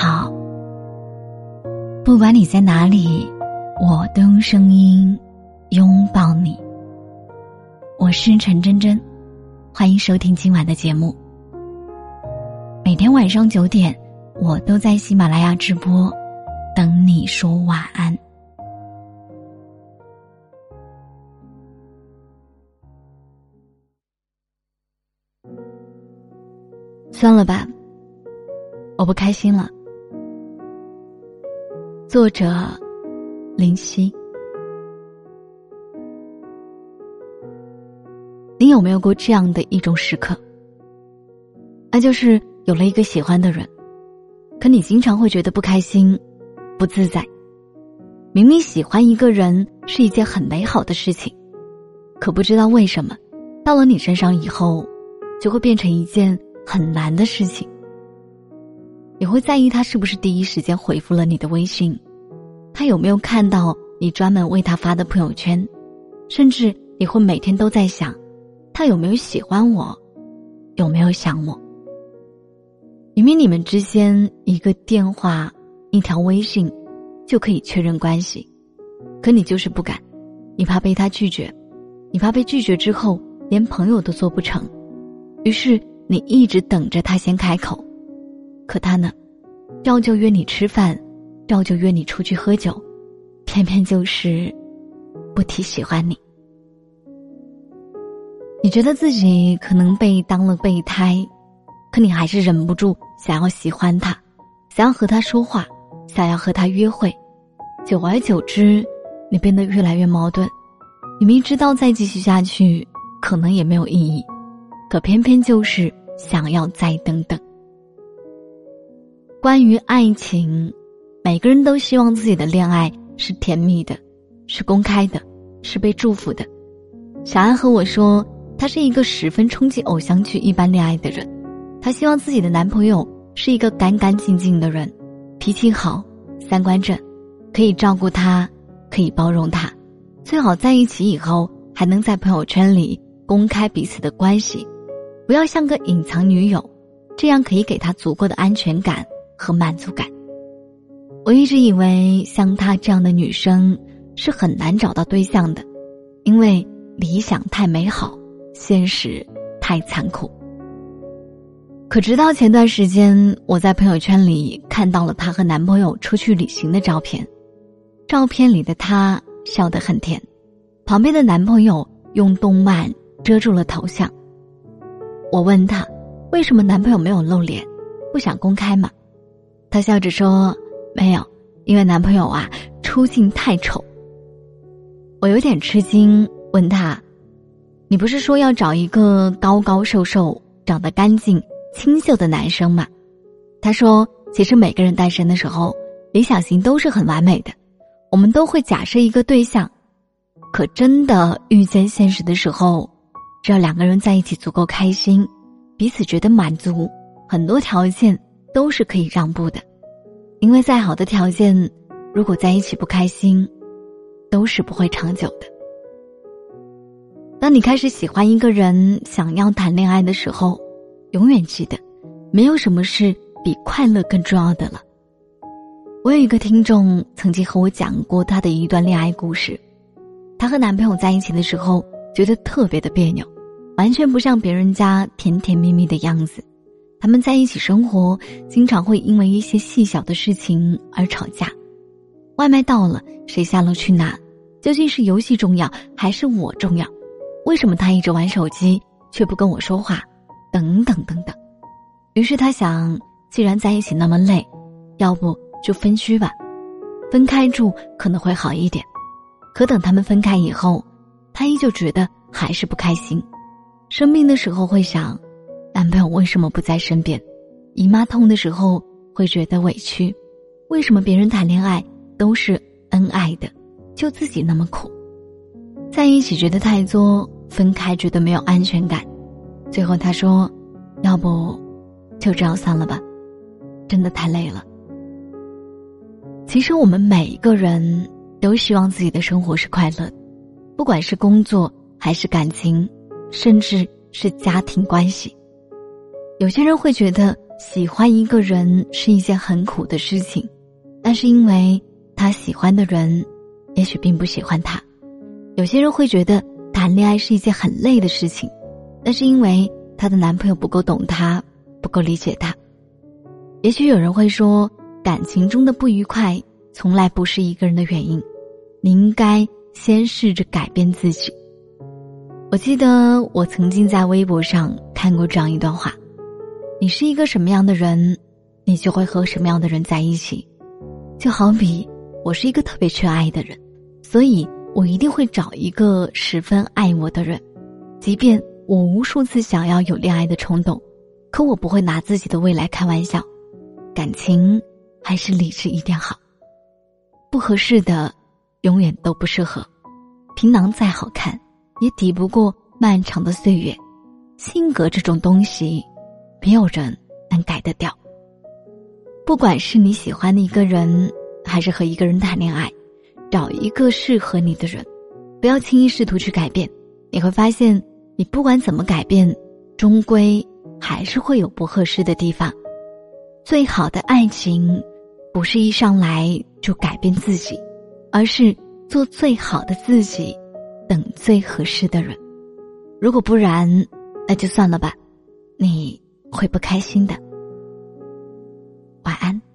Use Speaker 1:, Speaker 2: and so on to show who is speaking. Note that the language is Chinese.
Speaker 1: 好，不管你在哪里，我都用声音拥抱你。我是陈真真，欢迎收听今晚的节目。每天晚上九点，我都在喜马拉雅直播，等你说晚安。算了吧。我不开心了。作者：林夕。你有没有过这样的一种时刻？那就是有了一个喜欢的人，可你经常会觉得不开心、不自在。明明喜欢一个人是一件很美好的事情，可不知道为什么，到了你身上以后，就会变成一件很难的事情。你会在意他是不是第一时间回复了你的微信，他有没有看到你专门为他发的朋友圈，甚至你会每天都在想，他有没有喜欢我，有没有想我。明明你们之间一个电话、一条微信就可以确认关系，可你就是不敢，你怕被他拒绝，你怕被拒绝之后连朋友都做不成，于是你一直等着他先开口。可他呢，照旧约你吃饭，要就约你出去喝酒，偏偏就是不提喜欢你。你觉得自己可能被当了备胎，可你还是忍不住想要喜欢他，想要和他说话，想要和他约会。久而久之，你变得越来越矛盾。你明知道再继续下去可能也没有意义，可偏偏就是想要再等等。关于爱情，每个人都希望自己的恋爱是甜蜜的，是公开的，是被祝福的。小安和我说，他是一个十分憧憬偶像剧一般恋爱的人。她希望自己的男朋友是一个干干净净的人，脾气好，三观正，可以照顾他，可以包容他，最好在一起以后还能在朋友圈里公开彼此的关系，不要像个隐藏女友，这样可以给他足够的安全感。和满足感。我一直以为像她这样的女生是很难找到对象的，因为理想太美好，现实太残酷。可直到前段时间，我在朋友圈里看到了她和男朋友出去旅行的照片，照片里的她笑得很甜，旁边的男朋友用动漫遮住了头像。我问她，为什么男朋友没有露脸，不想公开吗？她笑着说：“没有，因为男朋友啊出镜太丑。”我有点吃惊，问他：“你不是说要找一个高高瘦瘦、长得干净、清秀的男生吗？”他说：“其实每个人单身的时候，理想型都是很完美的，我们都会假设一个对象，可真的遇见现实的时候，只要两个人在一起足够开心，彼此觉得满足，很多条件。”都是可以让步的，因为再好的条件，如果在一起不开心，都是不会长久的。当你开始喜欢一个人，想要谈恋爱的时候，永远记得，没有什么事比快乐更重要的了。我有一个听众曾经和我讲过她的一段恋爱故事，她和男朋友在一起的时候，觉得特别的别扭，完全不像别人家甜甜蜜蜜的样子。他们在一起生活，经常会因为一些细小的事情而吵架。外卖到了，谁下楼去拿？究竟是游戏重要还是我重要？为什么他一直玩手机却不跟我说话？等等等等。于是他想，既然在一起那么累，要不就分居吧，分开住可能会好一点。可等他们分开以后，他依旧觉得还是不开心。生病的时候会想。男朋友为什么不在身边？姨妈痛的时候会觉得委屈，为什么别人谈恋爱都是恩爱的，就自己那么苦？在一起觉得太作，分开觉得没有安全感。最后他说：“要不就这样散了吧，真的太累了。”其实我们每一个人都希望自己的生活是快乐，不管是工作还是感情，甚至是家庭关系。有些人会觉得喜欢一个人是一件很苦的事情，那是因为他喜欢的人，也许并不喜欢他。有些人会觉得谈恋爱是一件很累的事情，那是因为她的男朋友不够懂她，不够理解她。也许有人会说，感情中的不愉快从来不是一个人的原因，你应该先试着改变自己。我记得我曾经在微博上看过这样一段话：你是一个什么样的人，你就会和什么样的人在一起。就好比我是一个特别缺爱的人，所以我一定会找一个十分爱我的人，即便我无数次想要有恋爱的冲动，可我不会拿自己的未来开玩笑。感情还是理智一点好。不合适的，永远都不适合。皮囊再好看，也抵不过漫长的岁月。性格这种东西，没有人能改得掉。不管是你喜欢的一个人，还是和一个人谈恋爱，找一个适合你的人，不要轻易试图去改变。你会发现，你不管怎么改变，终归还是会有不合适的地方。最好的爱情，不是一上来就改变自己，而是做最好的自己，等最合适的人。如果不然，那就算了吧，你会不开心的。晚安。